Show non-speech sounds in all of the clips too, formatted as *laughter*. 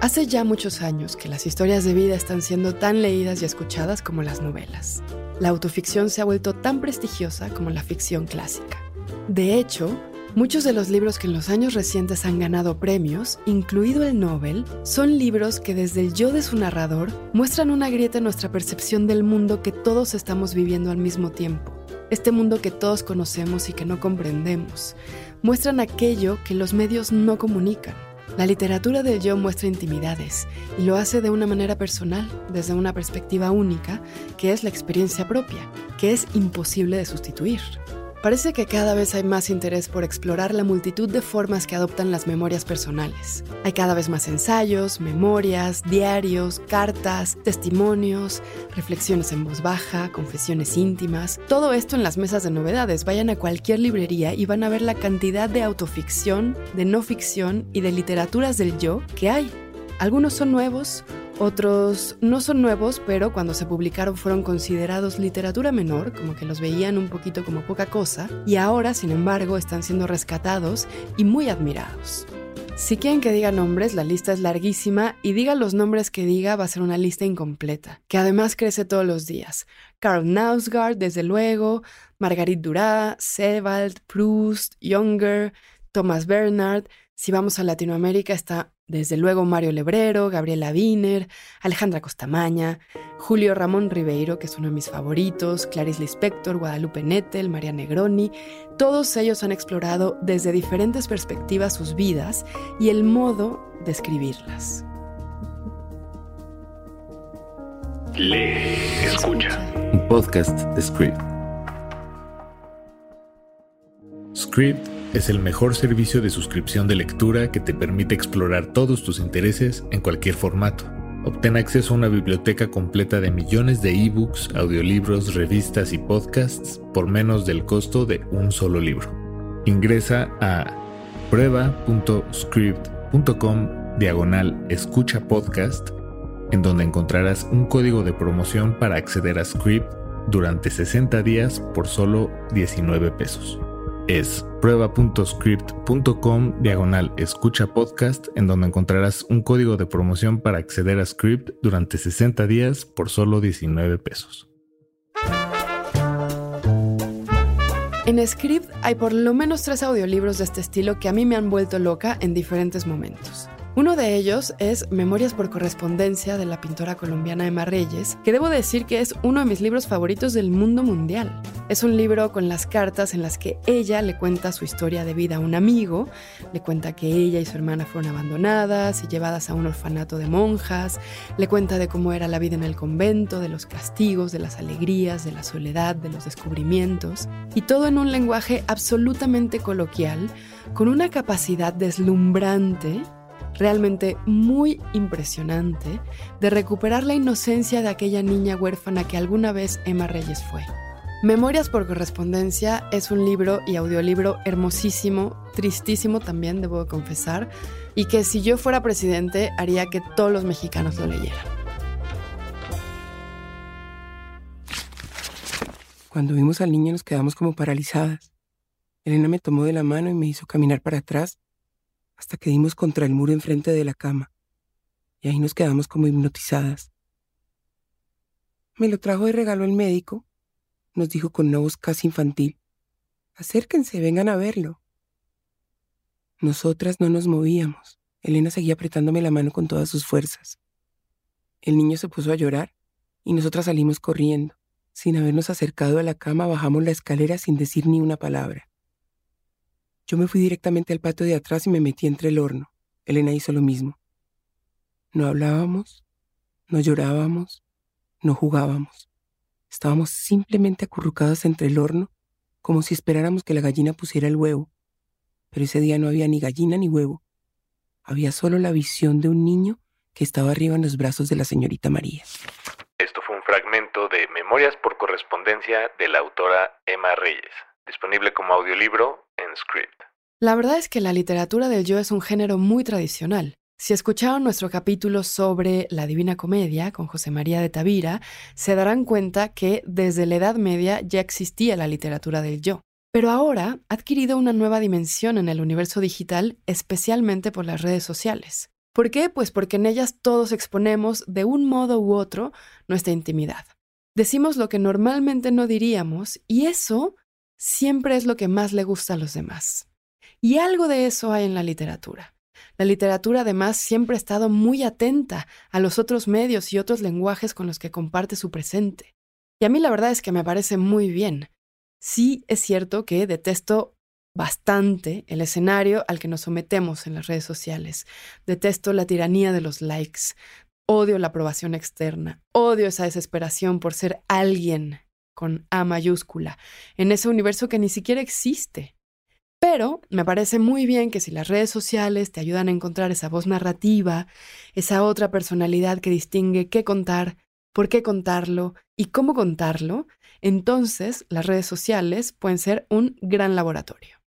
Hace ya muchos años que las historias de vida están siendo tan leídas y escuchadas como las novelas. La autoficción se ha vuelto tan prestigiosa como la ficción clásica. De hecho, muchos de los libros que en los años recientes han ganado premios, incluido el Nobel, son libros que desde el yo de su narrador muestran una grieta en nuestra percepción del mundo que todos estamos viviendo al mismo tiempo. Este mundo que todos conocemos y que no comprendemos. Muestran aquello que los medios no comunican la literatura del yo muestra intimidades y lo hace de una manera personal, desde una perspectiva única, que es la experiencia propia, que es imposible de sustituir. Parece que cada vez hay más interés por explorar la multitud de formas que adoptan las memorias personales. Hay cada vez más ensayos, memorias, diarios, cartas, testimonios, reflexiones en voz baja, confesiones íntimas. Todo esto en las mesas de novedades. Vayan a cualquier librería y van a ver la cantidad de autoficción, de no ficción y de literaturas del yo que hay. Algunos son nuevos, otros no son nuevos, pero cuando se publicaron fueron considerados literatura menor, como que los veían un poquito como poca cosa, y ahora, sin embargo, están siendo rescatados y muy admirados. Si quieren que diga nombres, la lista es larguísima y diga los nombres que diga va a ser una lista incompleta, que además crece todos los días. Karl Nausgaard, desde luego, Marguerite Duras, Sebald, Proust, Younger, Thomas Bernard. Si vamos a Latinoamérica está desde luego Mario Lebrero, Gabriela Wiener, Alejandra Costamaña, Julio Ramón Ribeiro, que es uno de mis favoritos, Clarice Lispector, Guadalupe Nettel, María Negroni, todos ellos han explorado desde diferentes perspectivas sus vidas y el modo de escribirlas. Lee, escucha. Un podcast de Script. Script es el mejor servicio de suscripción de lectura que te permite explorar todos tus intereses en cualquier formato. Obtén acceso a una biblioteca completa de millones de ebooks, audiolibros, revistas y podcasts por menos del costo de un solo libro. Ingresa a prueba.script.com diagonal escucha podcast en donde encontrarás un código de promoción para acceder a Script durante 60 días por solo 19 pesos es prueba.script.com diagonal escucha podcast en donde encontrarás un código de promoción para acceder a Script durante 60 días por solo 19 pesos. En Script hay por lo menos tres audiolibros de este estilo que a mí me han vuelto loca en diferentes momentos. Uno de ellos es Memorias por correspondencia de la pintora colombiana Emma Reyes, que debo decir que es uno de mis libros favoritos del mundo mundial. Es un libro con las cartas en las que ella le cuenta su historia de vida a un amigo, le cuenta que ella y su hermana fueron abandonadas y llevadas a un orfanato de monjas, le cuenta de cómo era la vida en el convento, de los castigos, de las alegrías, de la soledad, de los descubrimientos, y todo en un lenguaje absolutamente coloquial, con una capacidad deslumbrante realmente muy impresionante de recuperar la inocencia de aquella niña huérfana que alguna vez Emma Reyes fue. Memorias por correspondencia es un libro y audiolibro hermosísimo, tristísimo también, debo confesar, y que si yo fuera presidente haría que todos los mexicanos lo leyeran. Cuando vimos al niño nos quedamos como paralizadas. Elena me tomó de la mano y me hizo caminar para atrás hasta que dimos contra el muro enfrente de la cama, y ahí nos quedamos como hipnotizadas. Me lo trajo de regalo el médico, nos dijo con una voz casi infantil. Acérquense, vengan a verlo. Nosotras no nos movíamos. Elena seguía apretándome la mano con todas sus fuerzas. El niño se puso a llorar y nosotras salimos corriendo. Sin habernos acercado a la cama, bajamos la escalera sin decir ni una palabra. Yo me fui directamente al patio de atrás y me metí entre el horno. Elena hizo lo mismo. No hablábamos, no llorábamos, no jugábamos. Estábamos simplemente acurrucadas entre el horno, como si esperáramos que la gallina pusiera el huevo. Pero ese día no había ni gallina ni huevo. Había solo la visión de un niño que estaba arriba en los brazos de la señorita María. Esto fue un fragmento de Memorias por correspondencia de la autora Emma Reyes, disponible como audiolibro La verdad es que la literatura del yo es un género muy tradicional. Si escucharon nuestro capítulo sobre la Divina Comedia con José María de Tavira, se darán cuenta que desde la Edad Media ya existía la literatura del yo. Pero ahora ha adquirido una nueva dimensión en el universo digital, especialmente por las redes sociales. ¿Por qué? Pues porque en ellas todos exponemos de un modo u otro nuestra intimidad. Decimos lo que normalmente no diríamos y eso siempre es lo que más le gusta a los demás. Y algo de eso hay en la literatura. La literatura además siempre ha estado muy atenta a los otros medios y otros lenguajes con los que comparte su presente. Y a mí la verdad es que me parece muy bien. Sí es cierto que detesto bastante el escenario al que nos sometemos en las redes sociales. Detesto la tiranía de los likes. Odio la aprobación externa. Odio esa desesperación por ser alguien con A mayúscula en ese universo que ni siquiera existe. Pero me parece muy bien que si las redes sociales te ayudan a encontrar esa voz narrativa, esa otra personalidad que distingue qué contar, por qué contarlo y cómo contarlo, entonces las redes sociales pueden ser un gran laboratorio.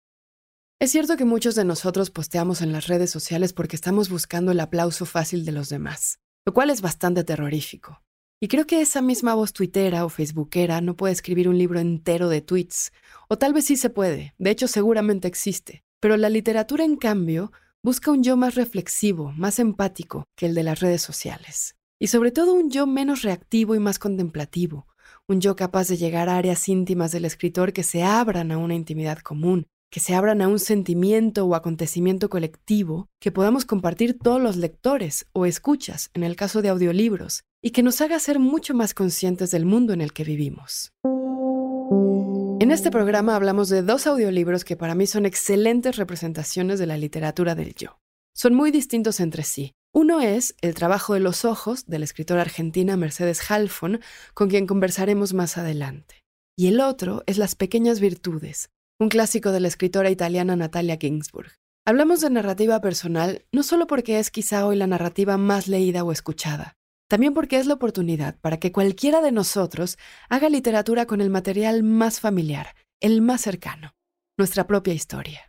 Es cierto que muchos de nosotros posteamos en las redes sociales porque estamos buscando el aplauso fácil de los demás, lo cual es bastante terrorífico. Y creo que esa misma voz tuitera o facebookera no puede escribir un libro entero de tweets, o tal vez sí se puede, de hecho seguramente existe, pero la literatura en cambio busca un yo más reflexivo, más empático que el de las redes sociales, y sobre todo un yo menos reactivo y más contemplativo, un yo capaz de llegar a áreas íntimas del escritor que se abran a una intimidad común, que se abran a un sentimiento o acontecimiento colectivo que podamos compartir todos los lectores o escuchas en el caso de audiolibros y que nos haga ser mucho más conscientes del mundo en el que vivimos. En este programa hablamos de dos audiolibros que para mí son excelentes representaciones de la literatura del yo. Son muy distintos entre sí. Uno es El trabajo de los ojos de la escritora argentina Mercedes Halfon, con quien conversaremos más adelante. Y el otro es Las pequeñas virtudes un clásico de la escritora italiana Natalia Ginsburg. Hablamos de narrativa personal no solo porque es quizá hoy la narrativa más leída o escuchada, también porque es la oportunidad para que cualquiera de nosotros haga literatura con el material más familiar, el más cercano, nuestra propia historia.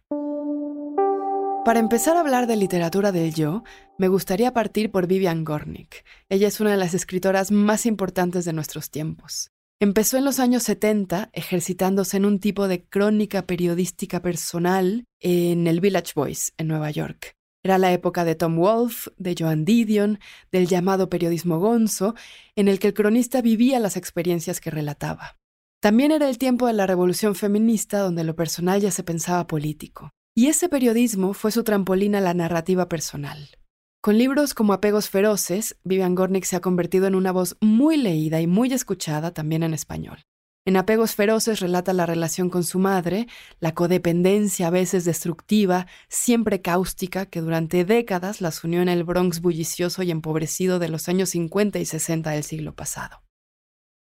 Para empezar a hablar de literatura del yo, me gustaría partir por Vivian Gornick. Ella es una de las escritoras más importantes de nuestros tiempos. Empezó en los años 70 ejercitándose en un tipo de crónica periodística personal en el Village Voice, en Nueva York. Era la época de Tom Wolfe, de Joan Didion, del llamado periodismo gonzo, en el que el cronista vivía las experiencias que relataba. También era el tiempo de la revolución feminista donde lo personal ya se pensaba político. Y ese periodismo fue su trampolín a la narrativa personal. Con libros como Apegos Feroces, Vivian Gornick se ha convertido en una voz muy leída y muy escuchada también en español. En Apegos Feroces relata la relación con su madre, la codependencia a veces destructiva, siempre cáustica, que durante décadas las unió en el Bronx bullicioso y empobrecido de los años 50 y 60 del siglo pasado.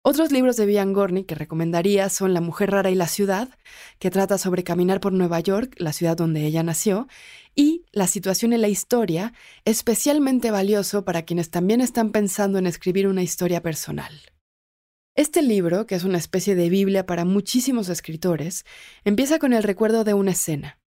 Otros libros de Vivian Gornick que recomendaría son La mujer rara y la ciudad, que trata sobre caminar por Nueva York, la ciudad donde ella nació, y La situación en la historia, especialmente valioso para quienes también están pensando en escribir una historia personal. Este libro, que es una especie de Biblia para muchísimos escritores, empieza con el recuerdo de una escena.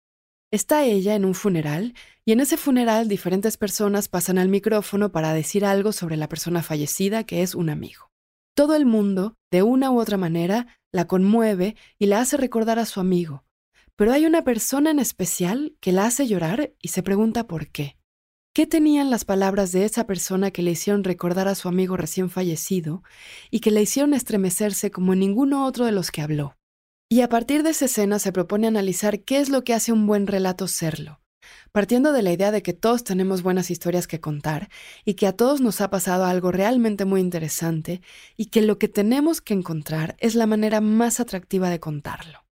Está ella en un funeral y en ese funeral diferentes personas pasan al micrófono para decir algo sobre la persona fallecida que es un amigo. Todo el mundo, de una u otra manera, la conmueve y la hace recordar a su amigo. Pero hay una persona en especial que la hace llorar y se pregunta por qué. ¿Qué tenían las palabras de esa persona que le hicieron recordar a su amigo recién fallecido y que le hicieron estremecerse como ninguno otro de los que habló? Y a partir de esa escena se propone analizar qué es lo que hace un buen relato serlo, partiendo de la idea de que todos tenemos buenas historias que contar y que a todos nos ha pasado algo realmente muy interesante y que lo que tenemos que encontrar es la manera más atractiva de contarlo.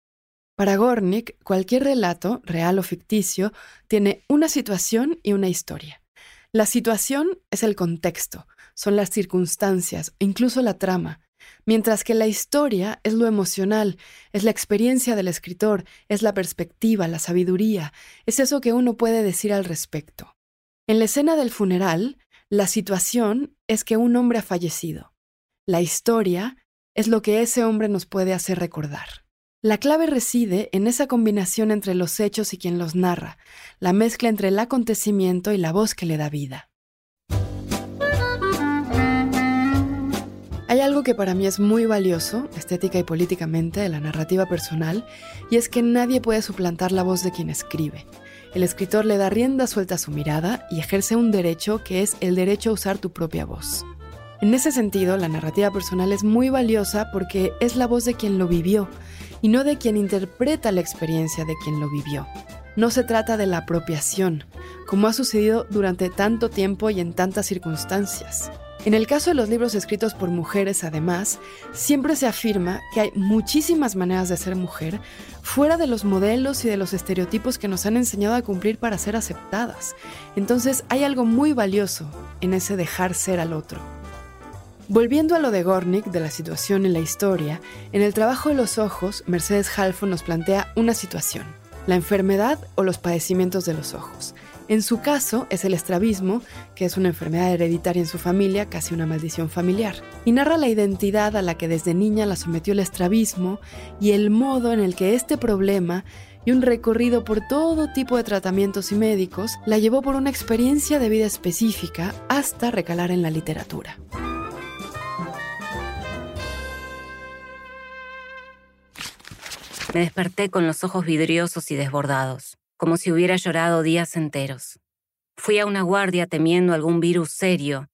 Para Gornick, cualquier relato, real o ficticio, tiene una situación y una historia. La situación es el contexto, son las circunstancias, incluso la trama, mientras que la historia es lo emocional, es la experiencia del escritor, es la perspectiva, la sabiduría, es eso que uno puede decir al respecto. En la escena del funeral, la situación es que un hombre ha fallecido. La historia es lo que ese hombre nos puede hacer recordar. La clave reside en esa combinación entre los hechos y quien los narra, la mezcla entre el acontecimiento y la voz que le da vida. Hay algo que para mí es muy valioso, estética y políticamente, de la narrativa personal, y es que nadie puede suplantar la voz de quien escribe. el escritor le da rienda suelta a su mirada y ejerce un derecho que es el derecho a usar tu propia voz. En ese sentido, la narrativa personal es muy valiosa porque es la voz de quien lo vivió y no de quien interpreta la experiencia de quien lo vivió. No se trata de la apropiación, como ha sucedido durante tanto tiempo y en tantas circunstancias. En el caso de los libros escritos por mujeres, además, siempre se afirma que hay muchísimas maneras de ser mujer fuera de los modelos y de los estereotipos que nos han enseñado a cumplir para ser aceptadas. Entonces hay algo muy valioso en ese dejar ser al otro. Volviendo a lo de Gornick, de la situación en la historia, en el trabajo de los ojos, Mercedes Halfon nos plantea una situación, la enfermedad o los padecimientos de los ojos. En su caso es el estrabismo, que es una enfermedad hereditaria en su familia, casi una maldición familiar, y narra la identidad a la que desde niña la sometió el estrabismo y el modo en el que este problema y un recorrido por todo tipo de tratamientos y médicos la llevó por una experiencia de vida específica hasta recalar en la literatura. Me desperté con los ojos vidriosos y desbordados, como si hubiera llorado días enteros. Fui a una guardia temiendo algún virus serio,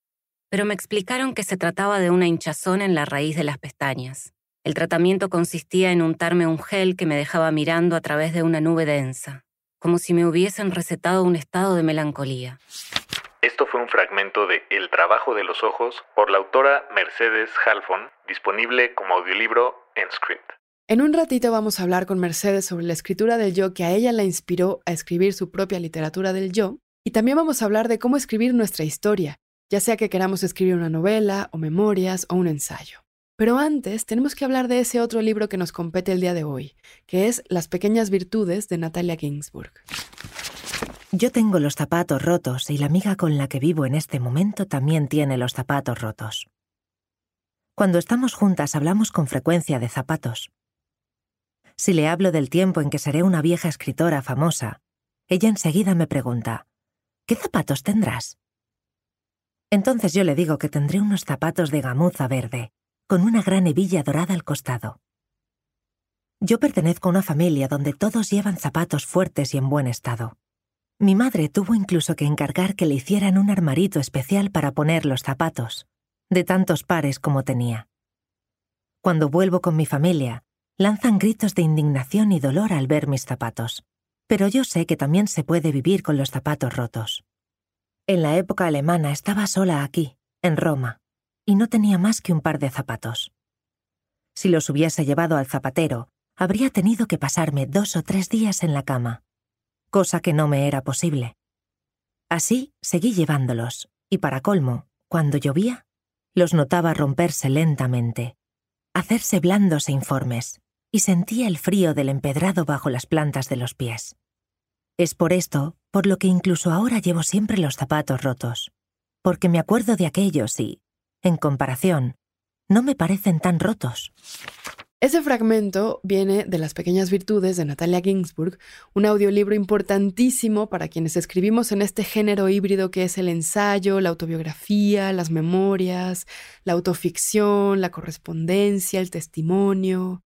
pero me explicaron que se trataba de una hinchazón en la raíz de las pestañas. El tratamiento consistía en untarme un gel que me dejaba mirando a través de una nube densa, como si me hubiesen recetado un estado de melancolía. Esto fue un fragmento de El trabajo de los ojos por la autora Mercedes Halfon, disponible como audiolibro en Script. En un ratito vamos a hablar con Mercedes sobre la escritura del yo que a ella la inspiró a escribir su propia literatura del yo, y también vamos a hablar de cómo escribir nuestra historia, ya sea que queramos escribir una novela o memorias o un ensayo. Pero antes tenemos que hablar de ese otro libro que nos compete el día de hoy, que es Las pequeñas virtudes de Natalia Ginsburg. Yo tengo los zapatos rotos y la amiga con la que vivo en este momento también tiene los zapatos rotos. Cuando estamos juntas hablamos con frecuencia de zapatos. Si le hablo del tiempo en que seré una vieja escritora famosa, ella enseguida me pregunta, ¿qué zapatos tendrás? Entonces yo le digo que tendré unos zapatos de gamuza verde, con una gran hebilla dorada al costado. Yo pertenezco a una familia donde todos llevan zapatos fuertes y en buen estado. Mi madre tuvo incluso que encargar que le hicieran un armarito especial para poner los zapatos, de tantos pares como tenía. Cuando vuelvo con mi familia, lanzan gritos de indignación y dolor al ver mis zapatos. Pero yo sé que también se puede vivir con los zapatos rotos. En la época alemana estaba sola aquí, en Roma, y no tenía más que un par de zapatos. Si los hubiese llevado al zapatero, habría tenido que pasarme dos o tres días en la cama, cosa que no me era posible. Así seguí llevándolos, y para colmo, cuando llovía, los notaba romperse lentamente, hacerse blandos e informes, y sentía el frío del empedrado bajo las plantas de los pies. Es por esto por lo que incluso ahora llevo siempre los zapatos rotos, porque me acuerdo de aquellos y, en comparación, no me parecen tan rotos. Ese fragmento viene de Las pequeñas virtudes de Natalia Ginsburg, un audiolibro importantísimo para quienes escribimos en este género híbrido que es el ensayo, la autobiografía, las memorias, la autoficción, la correspondencia, el testimonio.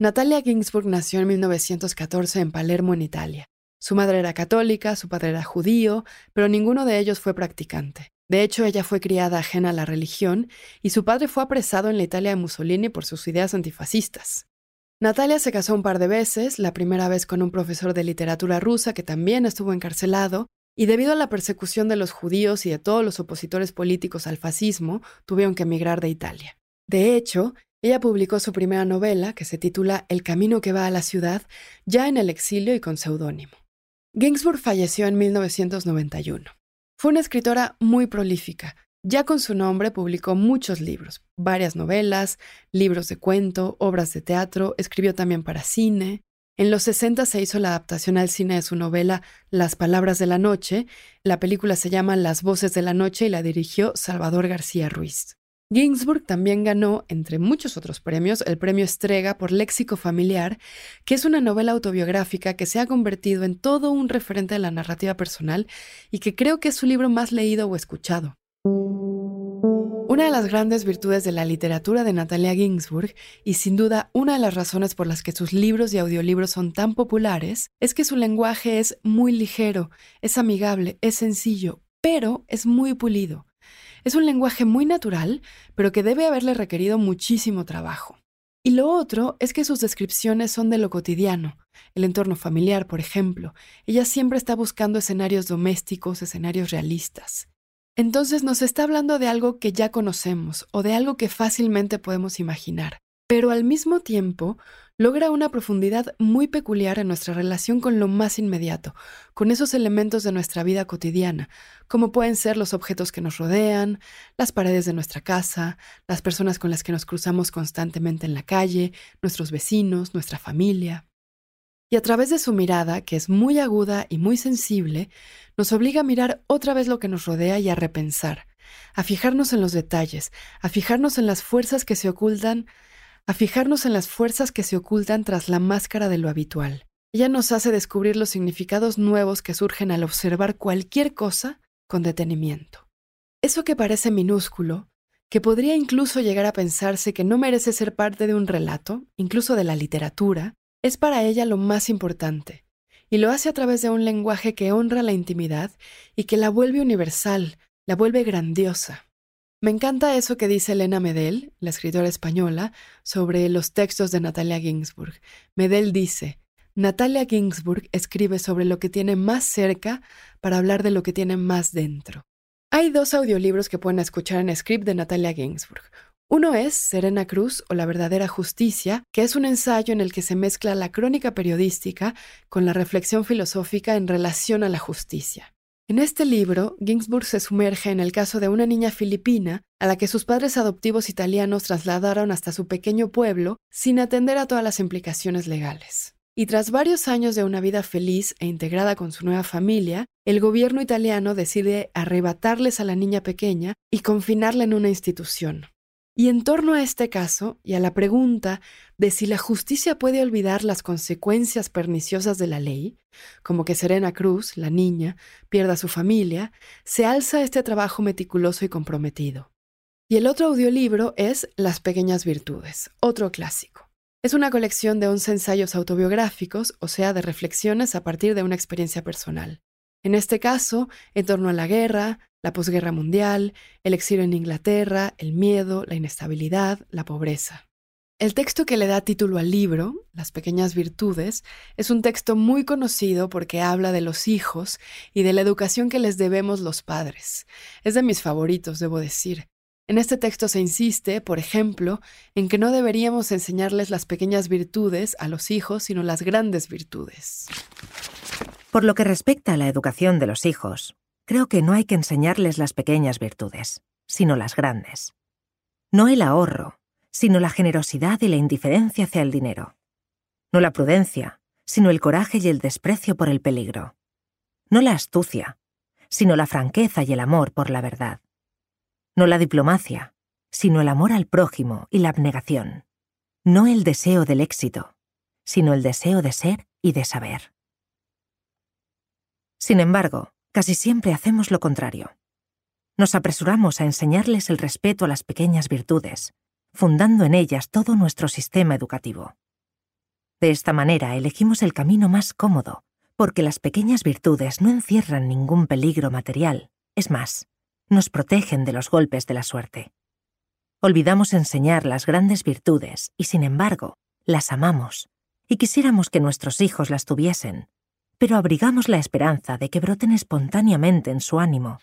Natalia Ginsburg nació en 1914 en Palermo, en Italia. Su madre era católica, su padre era judío, pero ninguno de ellos fue practicante. De hecho, ella fue criada ajena a la religión y su padre fue apresado en la Italia de Mussolini por sus ideas antifascistas. Natalia se casó un par de veces, la primera vez con un profesor de literatura rusa que también estuvo encarcelado, y debido a la persecución de los judíos y de todos los opositores políticos al fascismo, tuvieron que emigrar de Italia. De hecho, ella publicó su primera novela, que se titula El camino que va a la ciudad, ya en el exilio y con seudónimo. Ginsburg falleció en 1991. Fue una escritora muy prolífica. Ya con su nombre publicó muchos libros, varias novelas, libros de cuento, obras de teatro, escribió también para cine. En los 60 se hizo la adaptación al cine de su novela Las Palabras de la Noche. La película se llama Las Voces de la Noche y la dirigió Salvador García Ruiz. Ginsburg también ganó, entre muchos otros premios, el premio Estrega por Léxico Familiar, que es una novela autobiográfica que se ha convertido en todo un referente de la narrativa personal y que creo que es su libro más leído o escuchado. Una de las grandes virtudes de la literatura de Natalia Ginsburg, y sin duda una de las razones por las que sus libros y audiolibros son tan populares, es que su lenguaje es muy ligero, es amigable, es sencillo, pero es muy pulido. Es un lenguaje muy natural, pero que debe haberle requerido muchísimo trabajo. Y lo otro es que sus descripciones son de lo cotidiano, el entorno familiar, por ejemplo. Ella siempre está buscando escenarios domésticos, escenarios realistas. Entonces nos está hablando de algo que ya conocemos o de algo que fácilmente podemos imaginar, pero al mismo tiempo logra una profundidad muy peculiar en nuestra relación con lo más inmediato, con esos elementos de nuestra vida cotidiana, como pueden ser los objetos que nos rodean, las paredes de nuestra casa, las personas con las que nos cruzamos constantemente en la calle, nuestros vecinos, nuestra familia. Y a través de su mirada, que es muy aguda y muy sensible, nos obliga a mirar otra vez lo que nos rodea y a repensar, a fijarnos en los detalles, a fijarnos en las fuerzas que se ocultan, a fijarnos en las fuerzas que se ocultan tras la máscara de lo habitual. Ella nos hace descubrir los significados nuevos que surgen al observar cualquier cosa con detenimiento. Eso que parece minúsculo, que podría incluso llegar a pensarse que no merece ser parte de un relato, incluso de la literatura, es para ella lo más importante, y lo hace a través de un lenguaje que honra la intimidad y que la vuelve universal, la vuelve grandiosa. Me encanta eso que dice Elena Medel, la escritora española, sobre los textos de Natalia Ginsburg. Medel dice, Natalia Ginsburg escribe sobre lo que tiene más cerca para hablar de lo que tiene más dentro. Hay dos audiolibros que pueden escuchar en script de Natalia Ginsburg. Uno es Serena Cruz o La verdadera justicia, que es un ensayo en el que se mezcla la crónica periodística con la reflexión filosófica en relación a la justicia. En este libro, Ginsburg se sumerge en el caso de una niña filipina a la que sus padres adoptivos italianos trasladaron hasta su pequeño pueblo sin atender a todas las implicaciones legales. Y tras varios años de una vida feliz e integrada con su nueva familia, el gobierno italiano decide arrebatarles a la niña pequeña y confinarla en una institución. Y en torno a este caso y a la pregunta de si la justicia puede olvidar las consecuencias perniciosas de la ley, como que Serena Cruz, la niña, pierda su familia, se alza este trabajo meticuloso y comprometido. Y el otro audiolibro es Las pequeñas virtudes, otro clásico. Es una colección de once ensayos autobiográficos, o sea, de reflexiones a partir de una experiencia personal. En este caso, en torno a la guerra, la posguerra mundial, el exilio en Inglaterra, el miedo, la inestabilidad, la pobreza. El texto que le da título al libro, Las pequeñas virtudes, es un texto muy conocido porque habla de los hijos y de la educación que les debemos los padres. Es de mis favoritos, debo decir. En este texto se insiste, por ejemplo, en que no deberíamos enseñarles las pequeñas virtudes a los hijos, sino las grandes virtudes. Por lo que respecta a la educación de los hijos, creo que no hay que enseñarles las pequeñas virtudes, sino las grandes. No el ahorro, sino la generosidad y la indiferencia hacia el dinero. No la prudencia, sino el coraje y el desprecio por el peligro. No la astucia, sino la franqueza y el amor por la verdad. No la diplomacia, sino el amor al prójimo y la abnegación. No el deseo del éxito, sino el deseo de ser y de saber. Sin embargo, Casi siempre hacemos lo contrario. Nos apresuramos a enseñarles el respeto a las pequeñas virtudes, fundando en ellas todo nuestro sistema educativo. De esta manera elegimos el camino más cómodo, porque las pequeñas virtudes no encierran ningún peligro material, es más, nos protegen de los golpes de la suerte. Olvidamos enseñar las grandes virtudes y, sin embargo, las amamos, y quisiéramos que nuestros hijos las tuviesen, pero abrigamos la esperanza de que broten espontáneamente en su ánimo.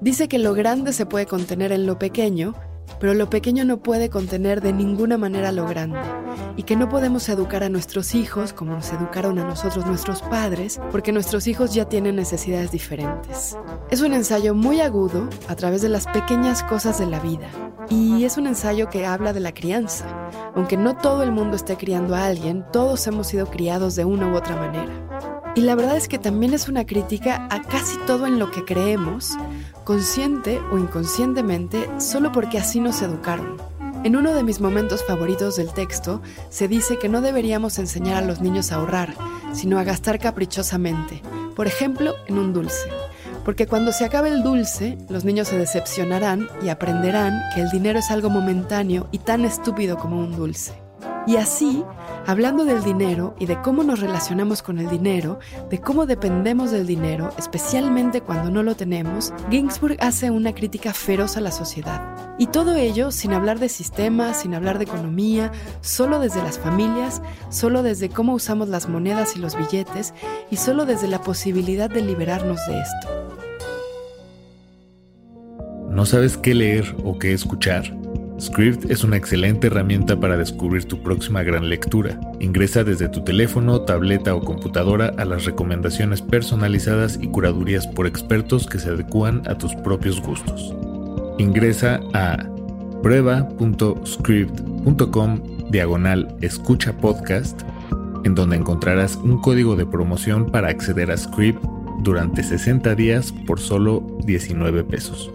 Dice que lo grande se puede contener en lo pequeño, pero lo pequeño no puede contener de ninguna manera lo grande, y que no podemos educar a nuestros hijos como nos educaron a nosotros nuestros padres, porque nuestros hijos ya tienen necesidades diferentes. Es un ensayo muy agudo a través de las pequeñas cosas de la vida, y es un ensayo que habla de la crianza. Aunque no todo el mundo esté criando a alguien, todos hemos sido criados de una u otra manera. Y la verdad es que también es una crítica a casi todo en lo que creemos, consciente o inconscientemente, solo porque así nos educaron. En uno de mis momentos favoritos del texto, se dice que no deberíamos enseñar a los niños a ahorrar, sino a gastar caprichosamente, por ejemplo, en un dulce Porque cuando se acabe el dulce, los niños se decepcionarán y aprenderán que el dinero es algo momentáneo y tan estúpido como un dulce. Y así, hablando del dinero y de cómo nos relacionamos con el dinero, de cómo dependemos del dinero, especialmente cuando no lo tenemos, Ginsburg hace una crítica feroz a la sociedad. Y todo ello sin hablar de sistemas, sin hablar de economía, solo desde las familias, solo desde cómo usamos las monedas y los billetes, y solo desde la posibilidad de liberarnos de esto. ¿No sabes qué leer o qué escuchar? Script es una excelente herramienta para descubrir tu próxima gran lectura. Ingresa desde tu teléfono, tableta o computadora a las recomendaciones personalizadas y curadurías por expertos que se adecúan a tus propios gustos. Ingresa a prueba.script.com diagonal escucha podcast, en donde encontrarás un código de promoción para acceder a Script durante 60 días por solo 19 pesos.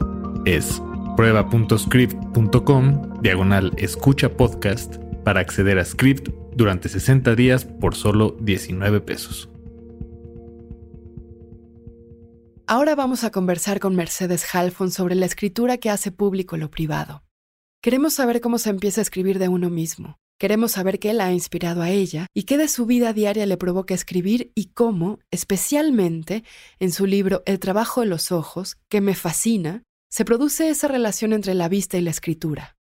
Es Prueba.script.com, diagonal escucha podcast, para acceder a Script durante 60 días por solo 19 pesos. Ahora vamos a conversar con Mercedes Halfon sobre la escritura que hace público lo privado. Queremos saber cómo se empieza a escribir de uno mismo. Queremos saber qué la ha inspirado a ella y qué de su vida diaria le provoca escribir y cómo, especialmente en su libro El trabajo de los ojos, que me fascina, se produce esa relación entre la vista y la escritura.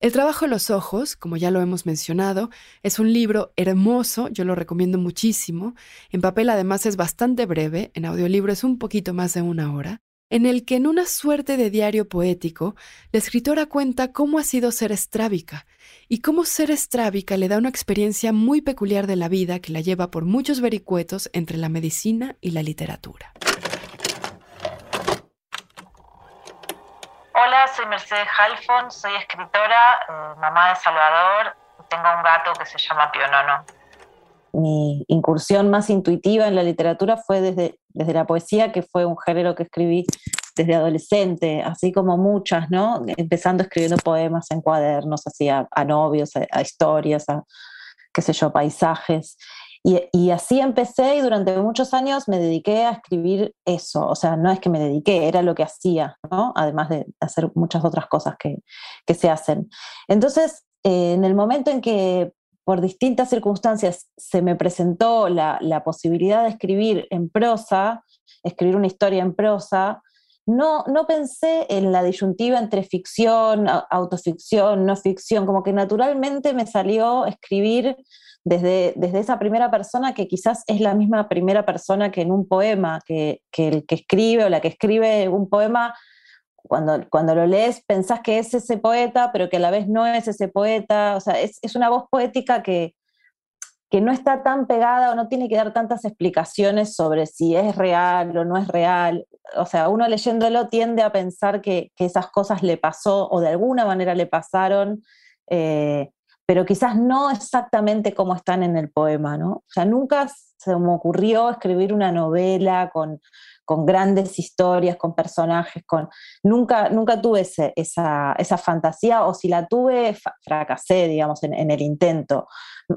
El trabajo de los ojos, como ya lo hemos mencionado, es un libro hermoso, yo lo recomiendo muchísimo. En papel además es bastante breve, en audiolibro es un poquito más de una hora, en el que en una suerte de diario poético, la escritora cuenta cómo ha sido ser estrábica y cómo ser estrábica le da una experiencia muy peculiar de la vida que la lleva por muchos vericuetos entre la medicina y la literatura. Hola, soy Mercedes Halfon, soy escritora, eh, mamá de Salvador, tengo un gato que se llama Pionono. Mi incursión más intuitiva en la literatura fue desde, desde la poesía, que fue un género que escribí desde adolescente, así como muchas, ¿no? Empezando escribiendo poemas en cuadernos, así a, novios, a, historias, a, qué sé yo, paisajes. Y, así empecé y durante muchos años me dediqué a escribir eso. O sea, no es que me dediqué, era lo que hacía, ¿no? Además de hacer muchas otras cosas que, se hacen. Entonces, eh, en el momento en que por distintas circunstancias se me presentó la, posibilidad de escribir en prosa, escribir una historia en prosa, no, no pensé en la disyuntiva entre ficción, autoficción, no ficción, como que naturalmente me salió escribir desde, esa primera persona que quizás es la misma primera persona que en un poema, que, el que escribe o la que escribe un poema, cuando, cuando lo lees pensás que es ese poeta, pero que a la vez no es ese poeta, o sea, es, una voz poética que, que no está tan pegada o no tiene que dar tantas explicaciones sobre si es real o no es real. O sea, uno leyéndolo tiende a pensar que, esas cosas le pasó o de alguna manera le pasaron. Eh, pero quizás no exactamente como están en el poema, ¿no? O sea, nunca se me ocurrió escribir una novela con, grandes historias, con personajes, con... Nunca, nunca tuve esa, esa, fantasía, o si la tuve, fracasé, digamos, en, el intento.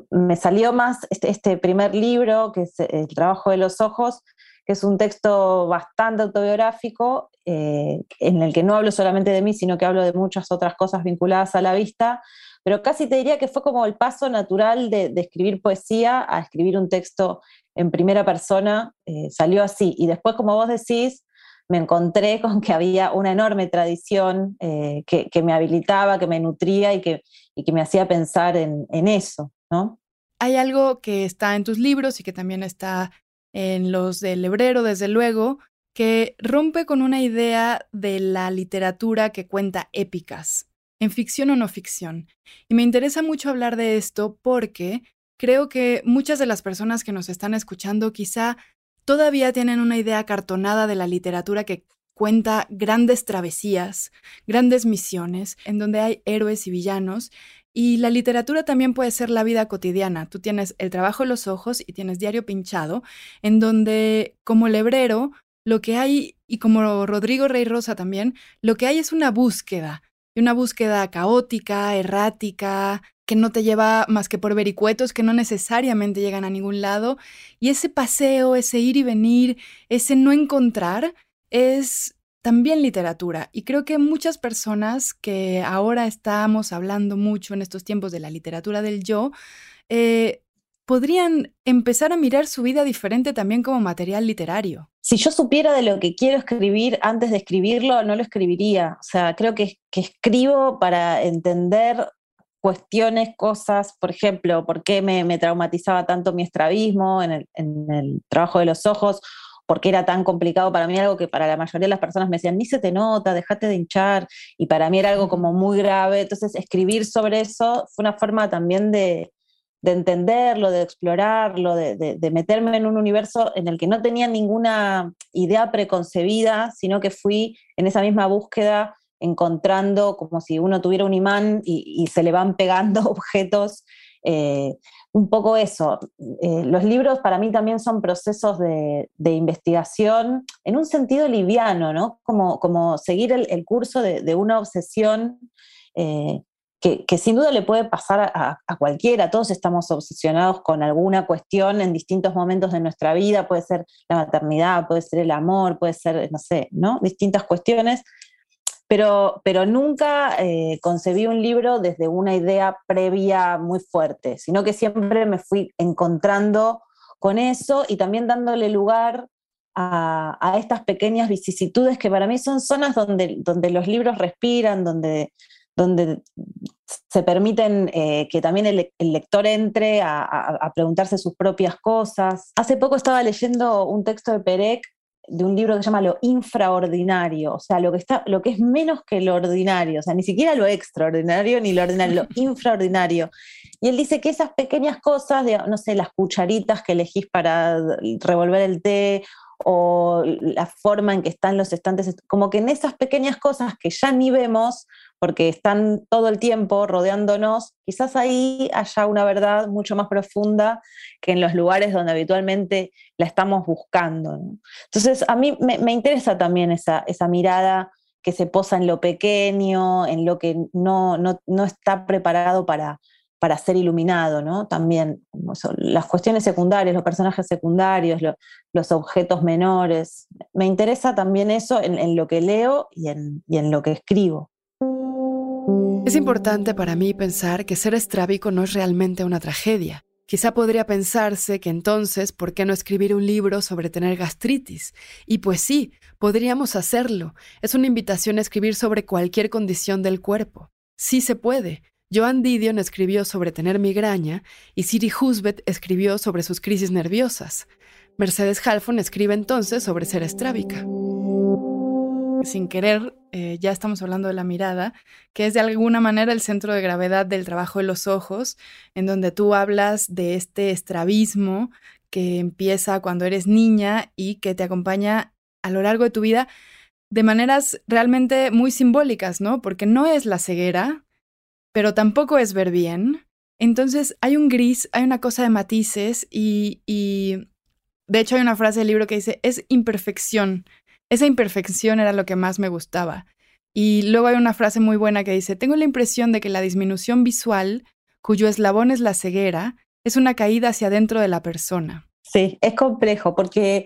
Me salió más este, este, primer libro, que es El trabajo de los ojos, que es un texto bastante autobiográfico, eh, en el que no hablo solamente de mí, sino que hablo de muchas otras cosas vinculadas a la vista, pero casi te diría que fue como el paso natural de, escribir poesía a escribir un texto en primera persona, eh, salió así. Y después, como vos decís, me encontré *laughs* con que había una enorme tradición eh, que, me habilitaba, que me nutría y que, que me hacía pensar en, en eso, ¿no? Hay algo que está en tus libros y que también está en los del Hebrero, desde luego, que rompe con una idea de la literatura que cuenta épicas en ficción o no ficción. Y me interesa mucho hablar de esto porque creo que muchas de las personas que nos están escuchando quizá todavía tienen una idea cartonada de la literatura que cuenta grandes travesías, grandes misiones, en donde hay héroes y villanos. Y la literatura también puede ser la vida cotidiana. Tú tienes el trabajo en los ojos y tienes diario pinchado, en donde como lebrero, lo que hay, y como Rodrigo Rey Rosa también, lo que hay es una búsqueda y una búsqueda caótica, errática, que no te lleva más que por vericuetos que no necesariamente llegan a ningún lado. Y ese paseo, ese ir y venir, ese no encontrar, es también literatura. Y creo que muchas personas que ahora estamos hablando mucho en estos tiempos de la literatura del yo, eh, podrían empezar a mirar su vida diferente también como material literario. Si yo supiera de lo que quiero escribir antes de escribirlo, no lo escribiría. O sea, creo que, que escribo para entender cuestiones, cosas, por ejemplo, por qué me, traumatizaba tanto mi estrabismo en el, en el, trabajo de los ojos, por qué era tan complicado para mí, algo que para la mayoría de las personas me decían, ni se te nota, déjate de hinchar, y para mí era algo como muy grave. Entonces, escribir sobre eso fue una forma también de, de entenderlo, de explorarlo, de, meterme en un universo en el que no tenía ninguna idea preconcebida, sino que fui en esa misma búsqueda encontrando como si uno tuviera un imán y, se le van pegando *laughs* objetos. Eh, un poco eso. Eh, los libros para mí también son procesos de, investigación en un sentido liviano, ¿no? Como, como seguir el, curso de, una obsesión eh, que, sin duda le puede pasar a, cualquiera. Todos estamos obsesionados con alguna cuestión en distintos momentos de nuestra vida. Puede ser la maternidad, puede ser el amor, puede ser, no sé, ¿no? Distintas cuestiones. Pero, pero nunca eh, concebí un libro desde una idea previa muy fuerte, sino que siempre me fui encontrando con eso y también dándole lugar a, a, estas pequeñas vicisitudes que para mí son zonas donde, donde los libros respiran, donde, donde se permiten eh, que también el, lector entre a, preguntarse sus propias cosas. Hace poco estaba leyendo un texto de Perec de un libro que se llama Lo infraordinario, o sea, lo que, está, lo que es menos que lo ordinario, o sea, ni siquiera lo extraordinario ni lo ordinario, lo *laughs* infraordinario. Y él dice que esas pequeñas cosas, de, no sé, las cucharitas que elegís para revolver el té o la forma en que están los estantes, como que en esas pequeñas cosas que ya ni vemos, porque están todo el tiempo rodeándonos, quizás ahí haya una verdad mucho más profunda que en los lugares donde habitualmente la estamos buscando. Entonces, a mí me, interesa también esa, esa, mirada que se posa en lo pequeño, en lo que no, no, está preparado para, para ser iluminado, ¿no? También las cuestiones secundarias, los personajes secundarios, los objetos menores. Me interesa también eso en, lo que leo y en, lo que escribo. Es importante para mí pensar que ser estrábico no es realmente una tragedia. Quizá podría pensarse que entonces, ¿por qué no escribir un libro sobre tener gastritis? Y pues sí, podríamos hacerlo. Es una invitación a escribir sobre cualquier condición del cuerpo. Sí se puede. Joan Didion escribió sobre tener migraña y Siri Husbet escribió sobre sus crisis nerviosas. Mercedes Halfon escribe entonces sobre ser estrábica sin querer, eh, ya estamos hablando de la mirada, que es de alguna manera el centro de gravedad del trabajo de los ojos, en donde tú hablas de este estrabismo que empieza cuando eres niña y que te acompaña a lo largo de tu vida de maneras realmente muy simbólicas, ¿no? Porque no es la ceguera, pero tampoco es ver bien. Entonces hay un gris, hay una cosa de matices y, y de hecho hay una frase del libro que dice, es imperfección esa imperfección era lo que más me gustaba. Y luego hay una frase muy buena que dice, tengo la impresión de que la disminución visual, cuyo eslabón es la ceguera, es una caída hacia adentro de la persona. Sí, es complejo porque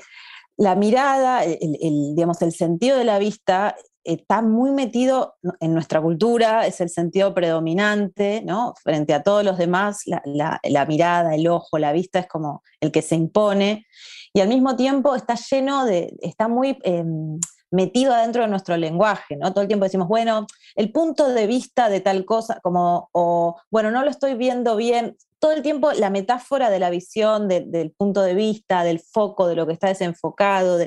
la mirada, digamos, el sentido de la vista está muy metido en nuestra cultura, es el sentido predominante, ¿no? Frente a todos los demás, la mirada, el ojo, la vista es como el que se impone y al mismo tiempo está lleno de, está muy em, metido adentro de nuestro lenguaje, ¿no? Todo el tiempo decimos, bueno, el punto de vista de tal cosa, como, o, bueno, no lo estoy viendo bien. Todo el tiempo la metáfora de la visión, del punto de vista, del foco, de lo que está desenfocado,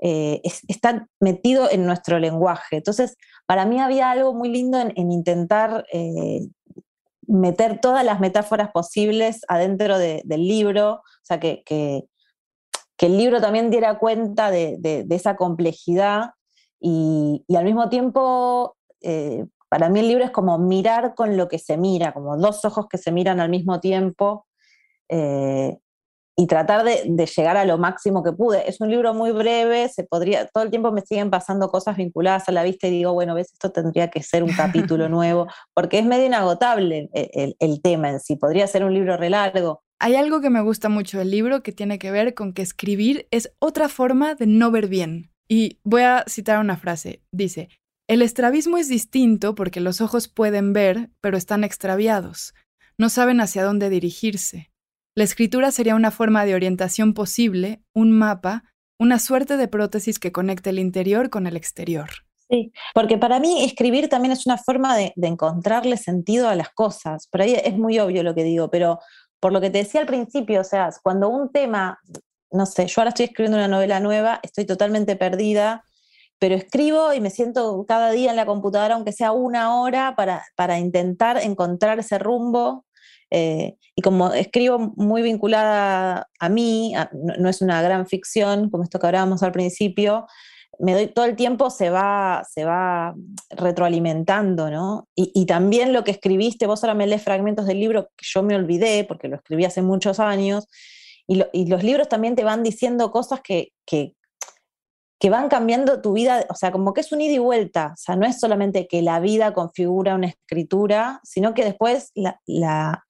eh, está metido en nuestro lenguaje. Entonces, para mí había algo muy lindo en, intentar eh, meter todas las metáforas posibles adentro del libro, o sea, que, que el libro también diera cuenta de, esa complejidad y, al mismo tiempo, eh, para mí el libro es como mirar con lo que se mira, como dos ojos que se miran al mismo tiempo y tratar de, llegar a lo máximo que pude. Es un libro muy breve, se podría, todo el tiempo me siguen pasando cosas vinculadas a la vista y digo, bueno, ves, esto tendría que ser un *laughs* capítulo nuevo, porque es medio inagotable el, el tema en sí, podría ser un libro re largo hay algo que me gusta mucho del libro que tiene que ver con que escribir es otra forma de no ver bien. Y voy a citar una frase. Dice, el estrabismo es distinto porque los ojos pueden ver, pero están extraviados. No saben hacia dónde dirigirse. La escritura sería una forma de orientación posible, un mapa, una suerte de prótesis que conecte el interior con el exterior. Sí, porque para mí escribir también es una forma de, encontrarle sentido a las cosas. Por ahí es muy obvio lo que digo, pero por lo que te decía al principio, o sea, cuando un tema, no sé, yo ahora estoy escribiendo una novela nueva, estoy totalmente perdida, pero escribo y me siento cada día en la computadora, aunque sea una hora, para, para intentar encontrar ese rumbo. Eh, y como escribo muy vinculada a mí, no, es una gran ficción, como esto que hablábamos al principio, me doy todo el tiempo se va, se va retroalimentando, ¿no? Y, también lo que escribiste, vos ahora me lees fragmentos del libro que yo me olvidé, porque lo escribí hace muchos años, y, los libros también te van diciendo cosas que, que, van cambiando tu vida, o sea, como que es un ida y vuelta, o sea, no es solamente que la vida configura una escritura, sino que después la, la,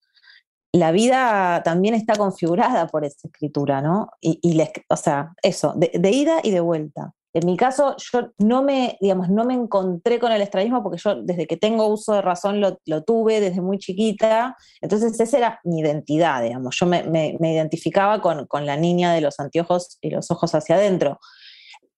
vida también está configurada por esa escritura, ¿no? Y, o sea, eso, de ida y de vuelta. En mi caso, yo no me, digamos, no me encontré con el extrañismo porque yo desde que tengo uso de razón lo, tuve desde muy chiquita, entonces esa era mi identidad, digamos, yo me, identificaba con, la niña de los anteojos y los ojos hacia adentro.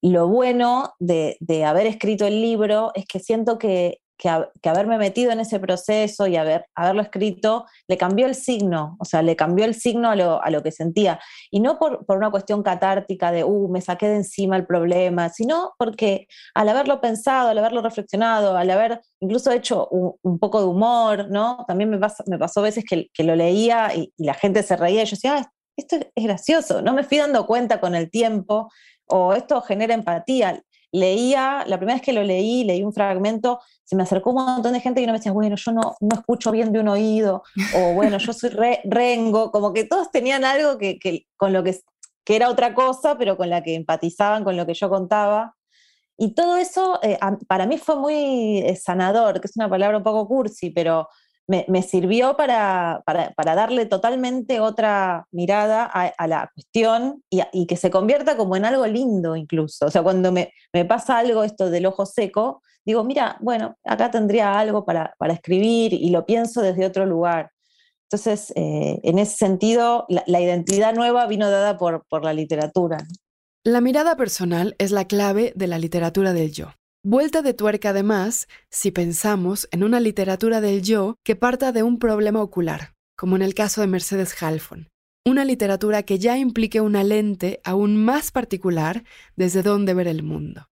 Lo bueno de, de haber escrito el libro es que siento que que, haberme metido en ese proceso y haber, haberlo escrito, le cambió el signo, o sea, le cambió el signo a lo, que sentía. Y no por, una cuestión catártica de, uh, me saqué de encima el problema, sino porque al haberlo pensado, al haberlo reflexionado, al haber incluso hecho un, poco de humor, ¿no? También me, pasó, me pasó veces que, lo leía y, la gente se reía y yo decía, ah, esto es gracioso, no me fui dando cuenta con el tiempo o esto genera empatía leía, la primera vez que lo leí, leí un fragmento, se me acercó un montón de gente y no me decía, bueno, yo no, no escucho bien de un oído, o *laughs* bueno, yo soy rengo, como que todos tenían algo que, con lo que, que era otra cosa, pero con la que empatizaban con lo que yo contaba. Y todo eso eh, para mí fue muy eh, sanador, que es una palabra un poco cursi, pero me, sirvió para, darle totalmente otra mirada a, la cuestión y, que se convierta como en algo lindo incluso. O sea, cuando me, pasa algo esto del ojo seco, digo, mira, bueno, acá tendría algo para, escribir y lo pienso desde otro lugar. Entonces, eh, en ese sentido, la, identidad nueva vino dada por, por la literatura. La mirada personal es la clave de la literatura del yo. Vuelta de tuerca además si pensamos en una literatura del yo que parta de un problema ocular, como en el caso de Mercedes Halfon. Una literatura que ya implique una lente aún más particular desde donde ver el mundo.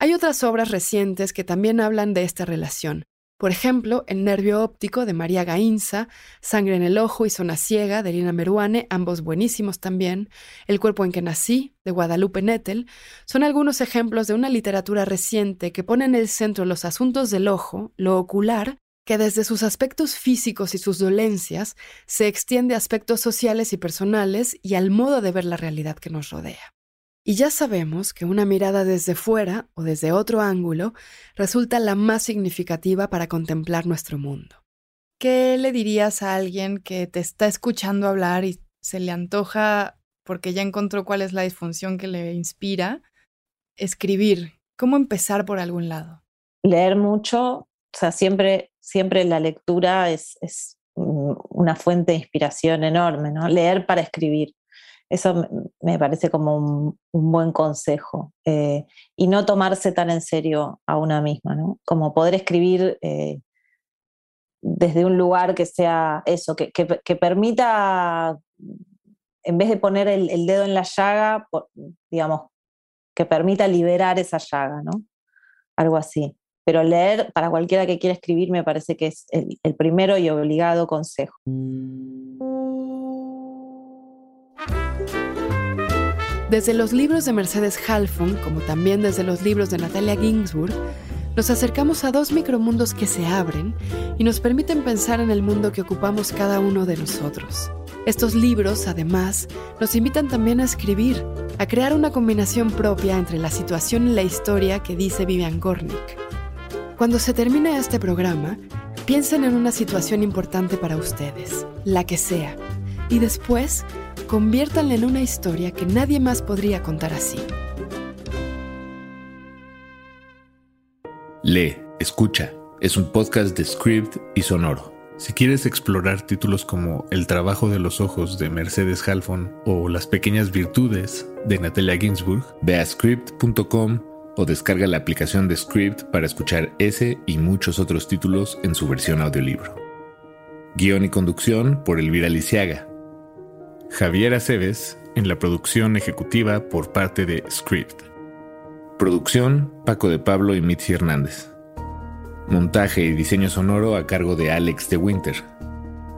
Hay otras obras recientes que también hablan de esta relación, por ejemplo, El nervio óptico de María Gainza, Sangre en el ojo y Zona ciega de Lina Meruane, ambos buenísimos también, El cuerpo en que nací de Guadalupe Nettel, son algunos ejemplos de una literatura reciente que pone en el centro los asuntos del ojo, lo ocular, que desde sus aspectos físicos y sus dolencias se extiende a aspectos sociales y personales y al modo de ver la realidad que nos rodea. Y ya sabemos que una mirada desde fuera o desde otro ángulo resulta la más significativa para contemplar nuestro mundo. ¿Qué le dirías a alguien que te está escuchando hablar y se le antoja, porque ya encontró cuál es la disfunción que le inspira, escribir? ¿Cómo empezar por algún lado? Leer mucho, o sea, siempre, siempre la lectura es, es una fuente de inspiración enorme, ¿no? Leer para escribir. Eso me parece como un, buen consejo. Eh, y no tomarse tan en serio a una misma, ¿no? Como poder escribir eh, desde un lugar que sea eso, que, permita, en vez de poner el, dedo en la llaga, digamos, que permita liberar esa llaga, ¿no? Algo así. Pero leer, para cualquiera que quiera escribir, me parece que es el primero y obligado consejo. Desde los libros de Mercedes Halfon, como también desde los libros de Natalia Ginsburg, nos acercamos a dos micromundos que se abren y nos permiten pensar en el mundo que ocupamos cada uno de nosotros. Estos libros, además, nos invitan también a escribir, a crear una combinación propia entre la situación y la historia que dice Vivian Gornick. Cuando se termine este programa, piensen en una situación importante para ustedes, la que sea, y después conviértanla en una historia que nadie más podría contar así. Lee, escucha, es un podcast de Script y Sonoro. Si quieres explorar títulos como El trabajo de los ojos de Mercedes Halfon o Las pequeñas virtudes de Natalia Ginsburg, ve a script.com o descarga la aplicación de Script para escuchar ese y muchos otros títulos en su versión audiolibro. Guión y conducción por Elvira Lisiaga. Javier Aceves en la producción ejecutiva por parte de Script. Producción Paco de Pablo y Mitzi Hernández. Montaje y diseño sonoro a cargo de Alex de Winter.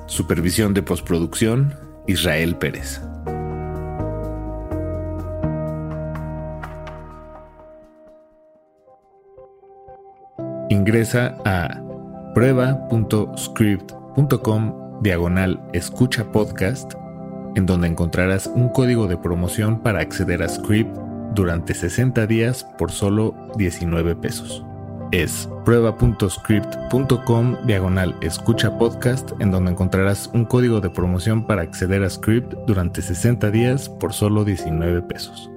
Supervisión de postproducción Israel Pérez. Ingresa a prueba.script.com diagonal escucha podcast, en donde encontrarás un código de promoción para acceder a Script durante 60 días por solo 19 pesos es prueba.script.com diagonal escucha podcast en donde encontrarás un código de promoción para acceder a Script durante 60 días por solo 19 pesos.